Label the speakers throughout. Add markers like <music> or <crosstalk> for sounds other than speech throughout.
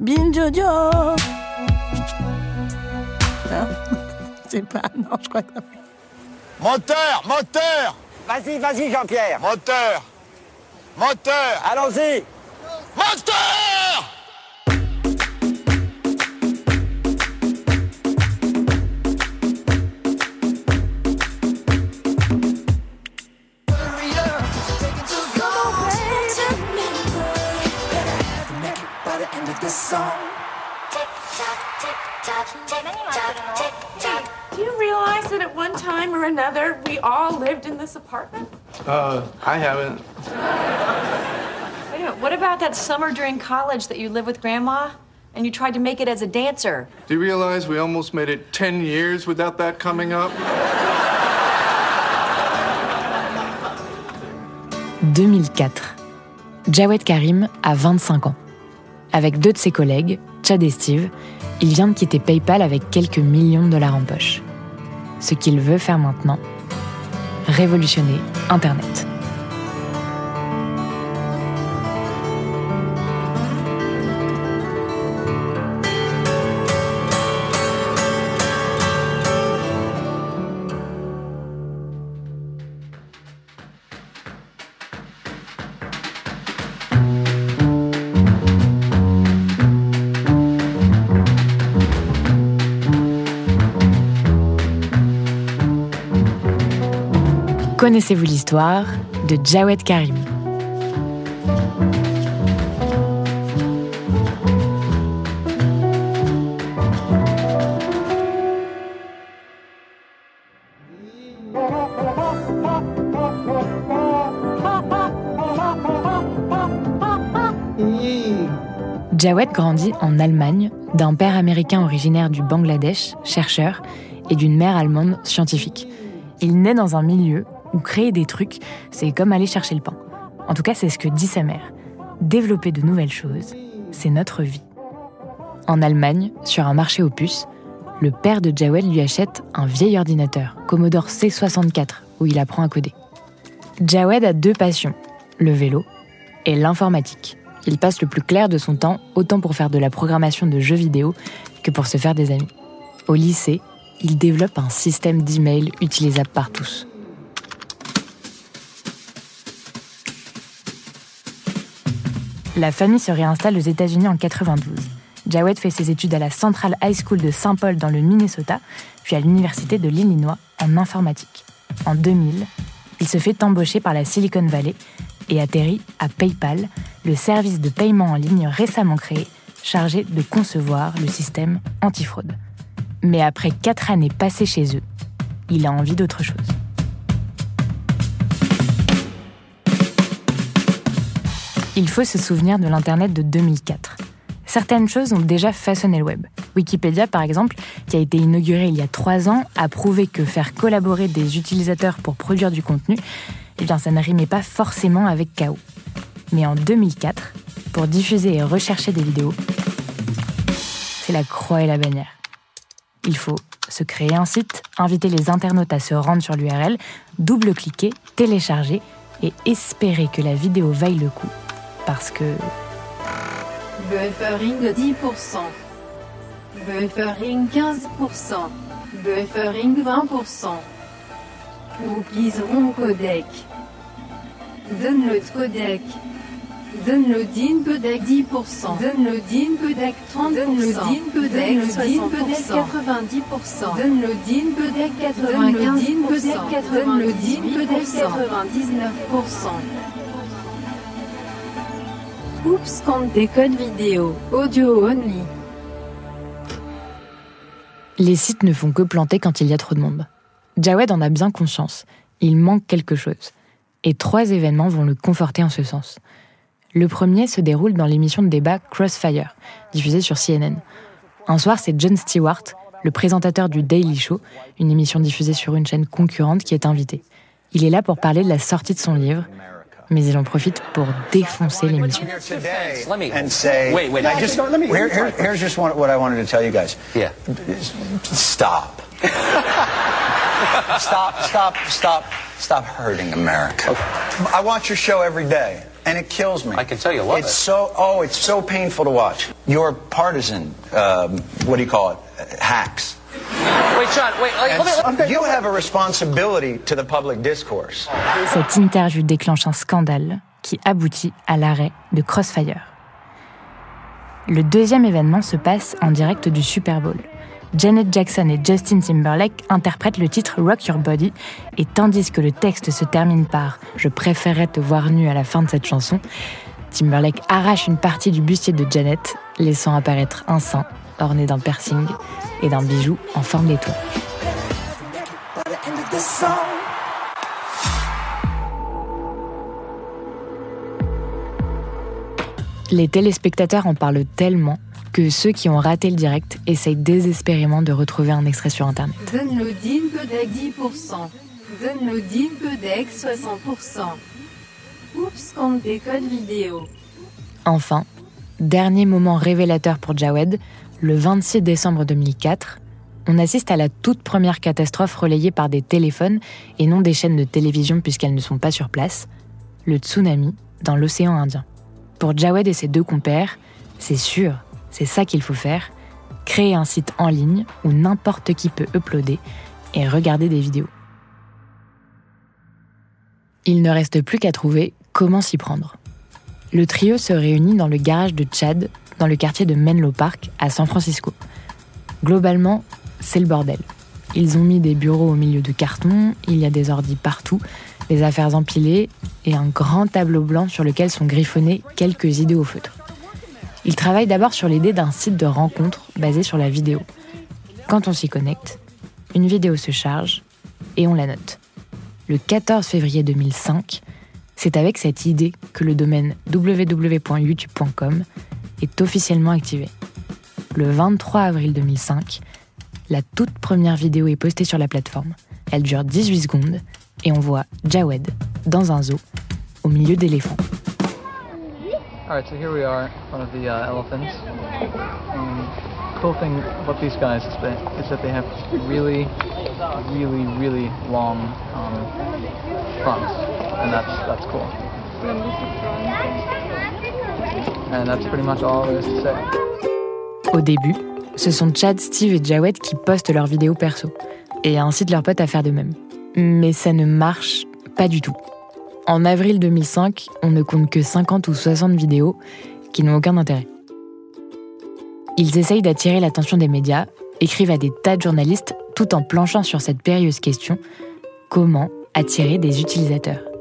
Speaker 1: Bin Jojo. Non, <laughs> c'est pas. Non, je crois que.
Speaker 2: Moteur, moteur,
Speaker 3: Vas-y, vas-y, Jean-Pierre.
Speaker 2: moteur, moteur,
Speaker 3: Allons-y.
Speaker 2: moteur
Speaker 4: Do you realize that at one time or another we all lived in this apartment?
Speaker 5: Uh, I haven't.
Speaker 6: Wait a minute, what about that summer during college that you lived with Grandma and you tried to make it as a dancer?
Speaker 5: Do you realize we almost made it 10 years without that coming up?
Speaker 7: 2004. Jawed Karim a 25 ans. Avec deux de ses collègues, Chad et Steve, il vient de quitter PayPal avec quelques millions de dollars en poche. Ce qu'il veut faire maintenant, révolutionner Internet. Connaissez-vous l'histoire de Jawed Karim Jawed grandit en Allemagne d'un père américain originaire du Bangladesh, chercheur, et d'une mère allemande scientifique. Il naît dans un milieu créer des trucs, c'est comme aller chercher le pain. En tout cas, c'est ce que dit sa mère. Développer de nouvelles choses, c'est notre vie. En Allemagne, sur un marché aux puces, le père de Jawed lui achète un vieil ordinateur, Commodore C64, où il apprend à coder. Jawed a deux passions, le vélo et l'informatique. Il passe le plus clair de son temps autant pour faire de la programmation de jeux vidéo que pour se faire des amis. Au lycée, il développe un système d'email utilisable par tous. La famille se réinstalle aux États-Unis en 92. Jawed fait ses études à la Central High School de Saint Paul dans le Minnesota, puis à l'Université de l'Illinois en informatique. En 2000, il se fait embaucher par la Silicon Valley et atterrit à PayPal, le service de paiement en ligne récemment créé, chargé de concevoir le système antifraude. Mais après quatre années passées chez eux, il a envie d'autre chose. Il faut se souvenir de l'Internet de 2004. Certaines choses ont déjà façonné le web. Wikipédia, par exemple, qui a été inauguré il y a trois ans, a prouvé que faire collaborer des utilisateurs pour produire du contenu, eh bien, ça ne rimait pas forcément avec chaos. Mais en 2004, pour diffuser et rechercher des vidéos, c'est la croix et la bannière. Il faut se créer un site, inviter les internautes à se rendre sur l'URL, double-cliquer, télécharger et espérer que la vidéo vaille le coup. Parce que
Speaker 8: Buffering 10%. Buffering 15%. Buffering 20%. Cookies-ron codec. Download codec. Downloading codec 10%. Downloading codec 30%. Downloading codec 70%. 90%. Downloading codec 95%. Downloading codec 99%. Oups compte des codes vidéo, audio only.
Speaker 7: les sites ne font que planter quand il y a trop de monde. Jawed en a bien conscience. Il manque quelque chose. Et trois événements vont le conforter en ce sens. Le premier se déroule dans l'émission de débat Crossfire, diffusée sur CNN. Un soir, c'est Jon Stewart, le présentateur du Daily Show, une émission diffusée sur une chaîne concurrente, qui est invité. Il est là pour parler de la sortie de son livre, mais il en profite pour défoncer l'émission.
Speaker 3: Let me and say, wait, wait. Let me. Here, here, here's just what I wanted to tell you guys. Yeah. Stop. <laughs> stop, stop, stop, stop hurting America. I watch your show every day, and it kills me. I can tell you love it's it. so, oh, it's so painful to watch. Your partisan, um, what do you call it, hacks. Wait, John, wait, let me, you have a responsibility to the public discourse.
Speaker 7: Cette interview déclenche un scandale qui aboutit à l'arrêt de Crossfire. Le deuxième événement se passe en direct du Super Bowl. Janet Jackson et Justin Timberlake interprètent le titre Rock Your Body, et tandis que le texte se termine par Je préférerais te voir nu à la fin de cette chanson, Timberlake arrache une partie du bustier de Janet, laissant apparaître un sein orné d'un piercing et d'un bijou en forme d'étoile. Les téléspectateurs en parlent tellement que ceux qui ont raté le direct essayent désespérément de retrouver un extrait sur Internet.
Speaker 8: Downloading codec 10%. Downloading codec 60%. Oups, vidéo.
Speaker 7: Enfin, dernier moment révélateur pour Jawed, le 26 décembre 2004, on assiste à la toute première catastrophe relayée par des téléphones et non des chaînes de télévision puisqu'elles ne sont pas sur place, le tsunami dans l'océan Indien. Pour Jawed et ses deux compères, c'est sûr, c'est ça qu'il faut faire. Créer un site en ligne où n'importe qui peut uploader et regarder des vidéos. Il ne reste plus qu'à trouver comment s'y prendre. Le trio se réunit dans le garage de Chad, dans le quartier de Menlo Park, à San Francisco. Globalement, c'est le bordel. Ils ont mis des bureaux au milieu de cartons, il y a des ordis partout, des affaires empilées et un grand tableau blanc sur lequel sont griffonnés quelques idées au feutre. Il travaille d'abord sur l'idée d'un site de rencontre basé sur la vidéo. Quand on s'y connecte, une vidéo se charge et on la note. Le 14 février 2005, c'est avec cette idée que le domaine www.youtube.com est officiellement activé. Le 23 avril 2005, la toute première vidéo est postée sur la plateforme. Elle dure 18 secondes et on voit Jawed dans un zoo au milieu d'éléphants.
Speaker 5: Alright, so here we are front of the uh, elephants. And cool thing about these guys is that, is that they have really, really, really long um, fronts. And that's, that's cool.
Speaker 7: Au début, ce sont Chad, Steve et Jawed qui postent leurs vidéos perso et incitent leurs potes à faire de même. Mais ça ne marche pas du tout. En avril 2005, on ne compte que 50 ou 60 vidéos qui n'ont aucun intérêt. Ils essayent d'attirer l'attention des médias, écrivent à des tas de journalistes tout en planchant sur cette périlleuse question comment attirer des utilisateurs?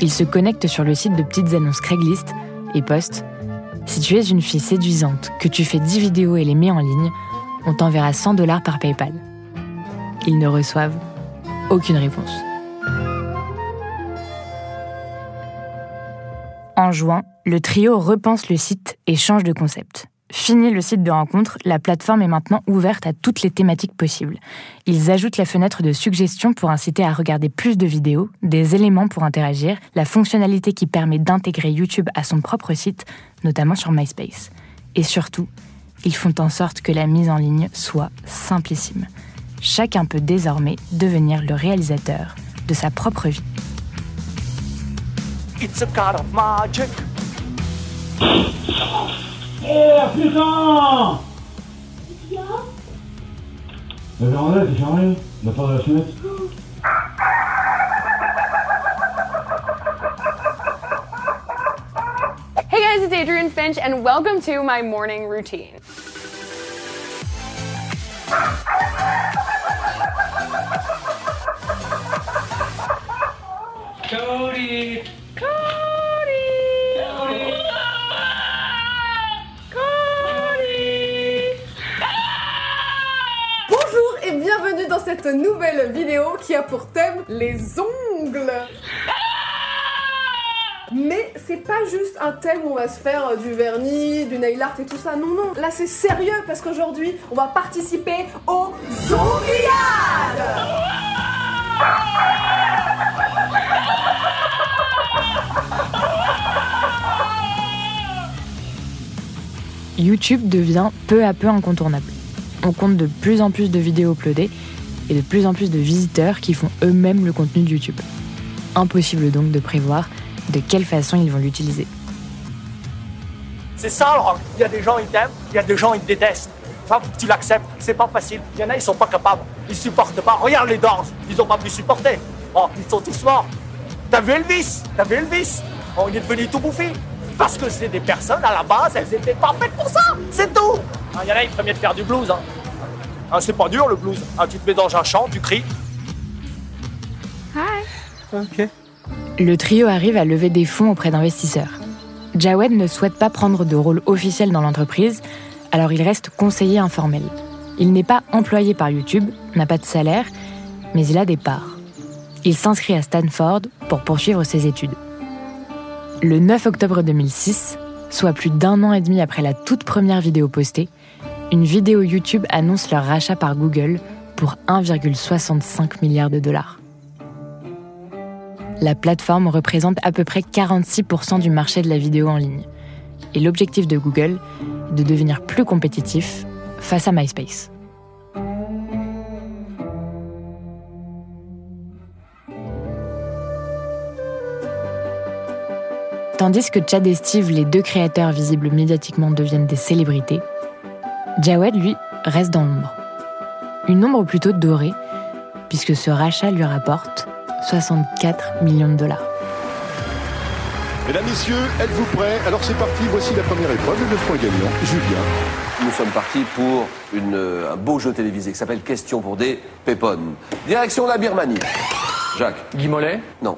Speaker 7: Ils se connectent sur le site de petites annonces Craigslist et postent Si tu es une fille séduisante, que tu fais 10 vidéos et les mets en ligne, on t'enverra 100 dollars par PayPal ils ne reçoivent aucune réponse. En juin, le trio repense le site et change de concept. Fini le site de rencontre, la plateforme est maintenant ouverte à toutes les thématiques possibles. Ils ajoutent la fenêtre de suggestion pour inciter à regarder plus de vidéos, des éléments pour interagir, la fonctionnalité qui permet d'intégrer YouTube à son propre site, notamment sur MySpace. Et surtout, ils font en sorte que la mise en ligne soit simplissime chacun peut désormais devenir le réalisateur de sa propre vie. God of magic.
Speaker 9: Eh, putain Mais en c'est fermé, la porte de la fenêtre.
Speaker 10: Hey guys, it's Adrian Finch, and welcome to my morning routine.
Speaker 9: Cody!
Speaker 10: Cody!
Speaker 9: Cody! Cody!
Speaker 11: Cette nouvelle vidéo qui a pour thème les ongles. Mais c'est pas juste un thème où on va se faire euh, du vernis, du nail art et tout ça. Non, non. Là, c'est sérieux parce qu'aujourd'hui, on va participer aux Zongliades
Speaker 7: YouTube devient peu à peu incontournable. On compte de plus en plus de vidéos uploadées et de plus en plus de visiteurs qui font eux-mêmes le contenu de YouTube. Impossible donc de prévoir de quelle façon ils vont l'utiliser.
Speaker 12: C'est ça, Laurent. Il y a des gens, ils t'aiment, il y a des gens, ils te détestent. Tu l'acceptes. C'est pas facile. Il y en a, ils sont pas capables. Ils supportent pas. Regarde les Doors. Ils ont pas pu supporter. Oh, ils sont tous morts. T'as vu Elvis? T'as vu Elvis? Oh, il est devenu tout bouffi. Parce que c'est des personnes, à la base, elles étaient pas faites pour ça. C'est tout. Ah, Il y en a, il ferait mieux de faire du blues. Hein. Ah, c'est pas dur, le blues. Ah, tu te mets dans un champ, tu cries.
Speaker 10: Hi.
Speaker 12: Ok.
Speaker 7: Le trio arrive à lever des fonds auprès d'investisseurs. Jawed ne souhaite pas prendre de rôle officiel dans l'entreprise, alors il reste conseiller informel. Il n'est pas employé par YouTube, n'a pas de salaire, mais il a des parts. Il s'inscrit à Stanford pour poursuivre ses études. Le 9 octobre 2006, soit plus d'un an et demi après la toute première vidéo postée, une vidéo YouTube annonce leur rachat par Google pour 1,65 milliard de dollars. La plateforme représente à peu près 46% du marché de la vidéo en ligne. Et l'objectif de Google est de devenir plus compétitif face à MySpace. Tandis que Chad et Steve, les deux créateurs visibles médiatiquement, deviennent des célébrités, Jawed, lui, reste dans l'ombre. Une ombre plutôt dorée, puisque ce rachat lui rapporte 64 millions de dollars.
Speaker 13: Mesdames, Messieurs, êtes-vous prêts? Alors c'est parti, voici la première épreuve, le 9 points gagnant, Julien.
Speaker 14: Nous sommes partis pour une, euh, un beau jeu télévisé qui s'appelle Question pour des pépones. Direction la Birmanie. Jacques. Guy Mollet? Non.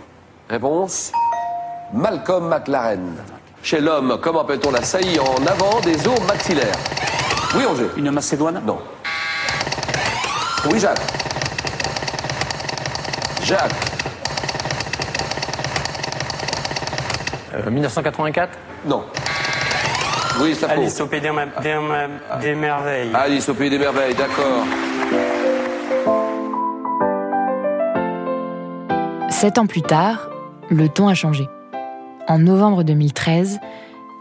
Speaker 14: Réponse Malcolm McLaren. Chez l'homme, comment appelle-t-on la saillie en avant des os maxillaires? Oui, Roger. Une Macédoine Non. Oui, Jacques. Jacques.
Speaker 15: 1984
Speaker 14: Non. Oui, ça
Speaker 15: Alice au pays des, ma- des ma- des merveilles.
Speaker 14: Alice au pays des merveilles, d'accord.
Speaker 7: Sept ans plus tard, le ton a changé. En novembre 2013,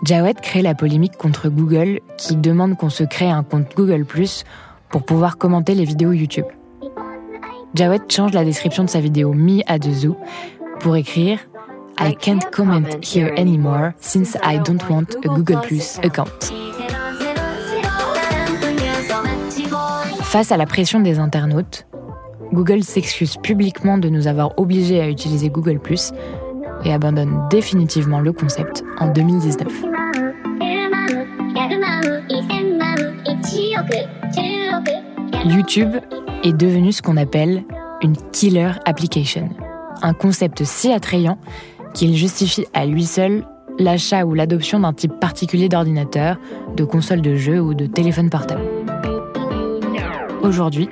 Speaker 7: Jawed crée la polémique contre Google qui demande qu'on se crée un compte Google ⁇ pour pouvoir commenter les vidéos YouTube. Jawed change la description de sa vidéo Me at the Zoo pour écrire I can't comment here anymore since I don't want a Google Plus account. Face à la pression des internautes, Google s'excuse publiquement de nous avoir obligés à utiliser Google ⁇ et abandonne définitivement le concept en 2019. YouTube est devenu ce qu'on appelle une killer application, un concept si attrayant qu'il justifie à lui seul l'achat ou l'adoption d'un type particulier d'ordinateur, de console de jeu ou de téléphone portable. Aujourd'hui,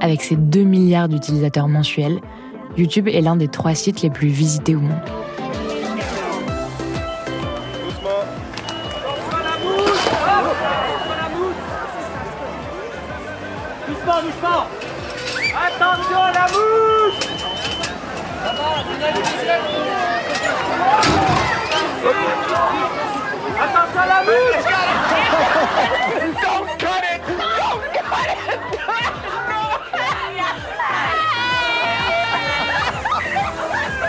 Speaker 7: avec ses 2 milliards d'utilisateurs mensuels, YouTube est l'un des trois sites les plus visités au monde.
Speaker 12: Doucement, doucement. Attention à la mouche Attention à la mouche <laughs>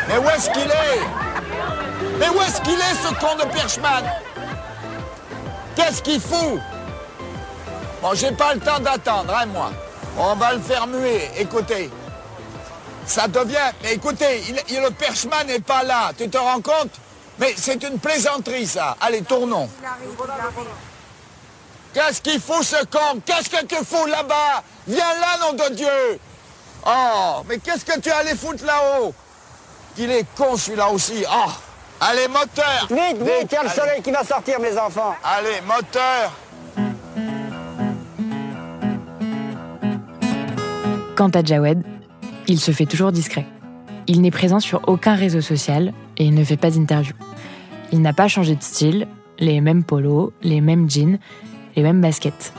Speaker 2: Mais où est-ce qu'il est? Mais où est-ce qu'il est, ce con de Perchman? Qu'est-ce qu'il fout? Bon, j'ai pas le temps d'attendre, hein, moi. On va le faire muer. Écoutez, ça devient... Mais écoutez, le Perchman n'est pas là. Tu te rends compte? Mais c'est une plaisanterie, ça. Allez, tournons. Qu'est-ce qu'il fout, ce con? Qu'est-ce que tu fous là-bas? Viens là, nom de Dieu Oh, mais qu'est-ce que tu allais foutre là-haut? Qu'il est con celui-là aussi. Ah Allez, moteur
Speaker 16: Vite, vite, il y a le
Speaker 2: Allez.
Speaker 16: soleil qui va sortir, mes enfants.
Speaker 2: Allez, moteur
Speaker 7: Quant à Jawed, il se fait toujours discret. Il n'est présent sur aucun réseau social et il ne fait pas d'interview. Il n'a pas changé de style, les mêmes polos, les mêmes jeans, les mêmes baskets.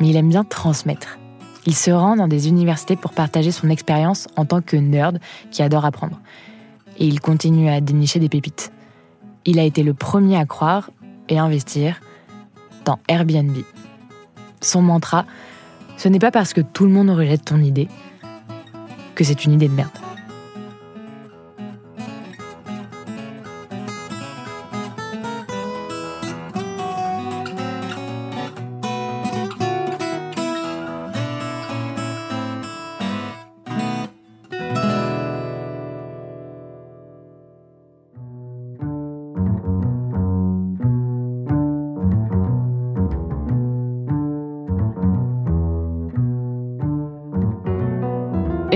Speaker 7: Mais il aime bien transmettre. Il se rend dans des universités pour partager son expérience en tant que nerd qui adore apprendre. Et il continue à dénicher des pépites. Il a été le premier à croire et investir dans Airbnb. Son mantra, ce n'est pas parce que tout le monde rejette ton idée que c'est une idée de merde.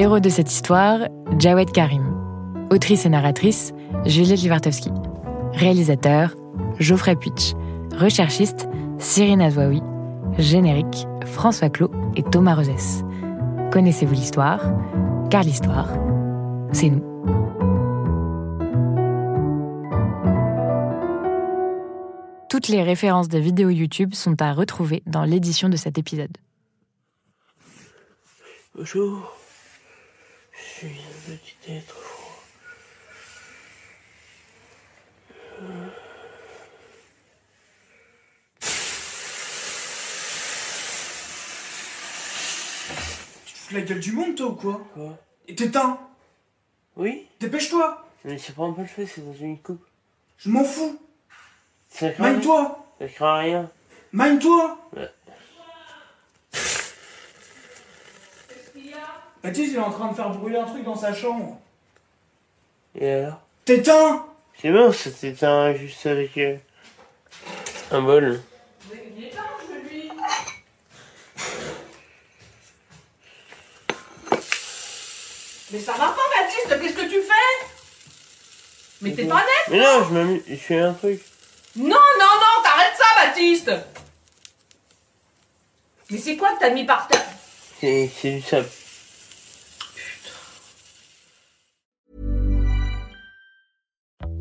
Speaker 7: Héros de cette histoire, Jawed Karim. Autrice et narratrice, Juliette Livartowski. Réalisateur, Geoffrey Puitch. Recherchiste, Cyrine Azouaoui. Générique, François Clot et Thomas Rosès. Connaissez-vous l'histoire? Car l'histoire, c'est nous. Toutes les références des vidéos YouTube sont à retrouver dans l'édition de cet épisode.
Speaker 15: Bonjour. Je suis un petit être froid.
Speaker 16: Tu te fous la gueule du monde, toi, ou quoi
Speaker 15: Quoi
Speaker 16: Et t'éteins
Speaker 15: Oui
Speaker 16: Dépêche-toi
Speaker 15: Mais ça prend pas le feu, c'est dans une coupe.
Speaker 16: Je m'en fous
Speaker 15: Ça craint rien.
Speaker 16: Mine-toi
Speaker 15: Ça craint rien.
Speaker 16: Mine-toi
Speaker 15: Ouais.
Speaker 16: Baptiste, il est en train de faire brûler un truc dans sa chambre.
Speaker 15: Et alors?
Speaker 16: T'éteins
Speaker 15: C'est bon, ça t'éteint juste avec euh, un bol.
Speaker 17: Mais ça va pas, Baptiste, qu'est-ce que tu fais? Mais t'es pas net
Speaker 15: Mais non, je m'amuse, je fais un truc.
Speaker 17: Non, non, non, t'arrêtes ça, Baptiste Mais c'est quoi que t'as mis par terre?
Speaker 15: C'est c'est du sable.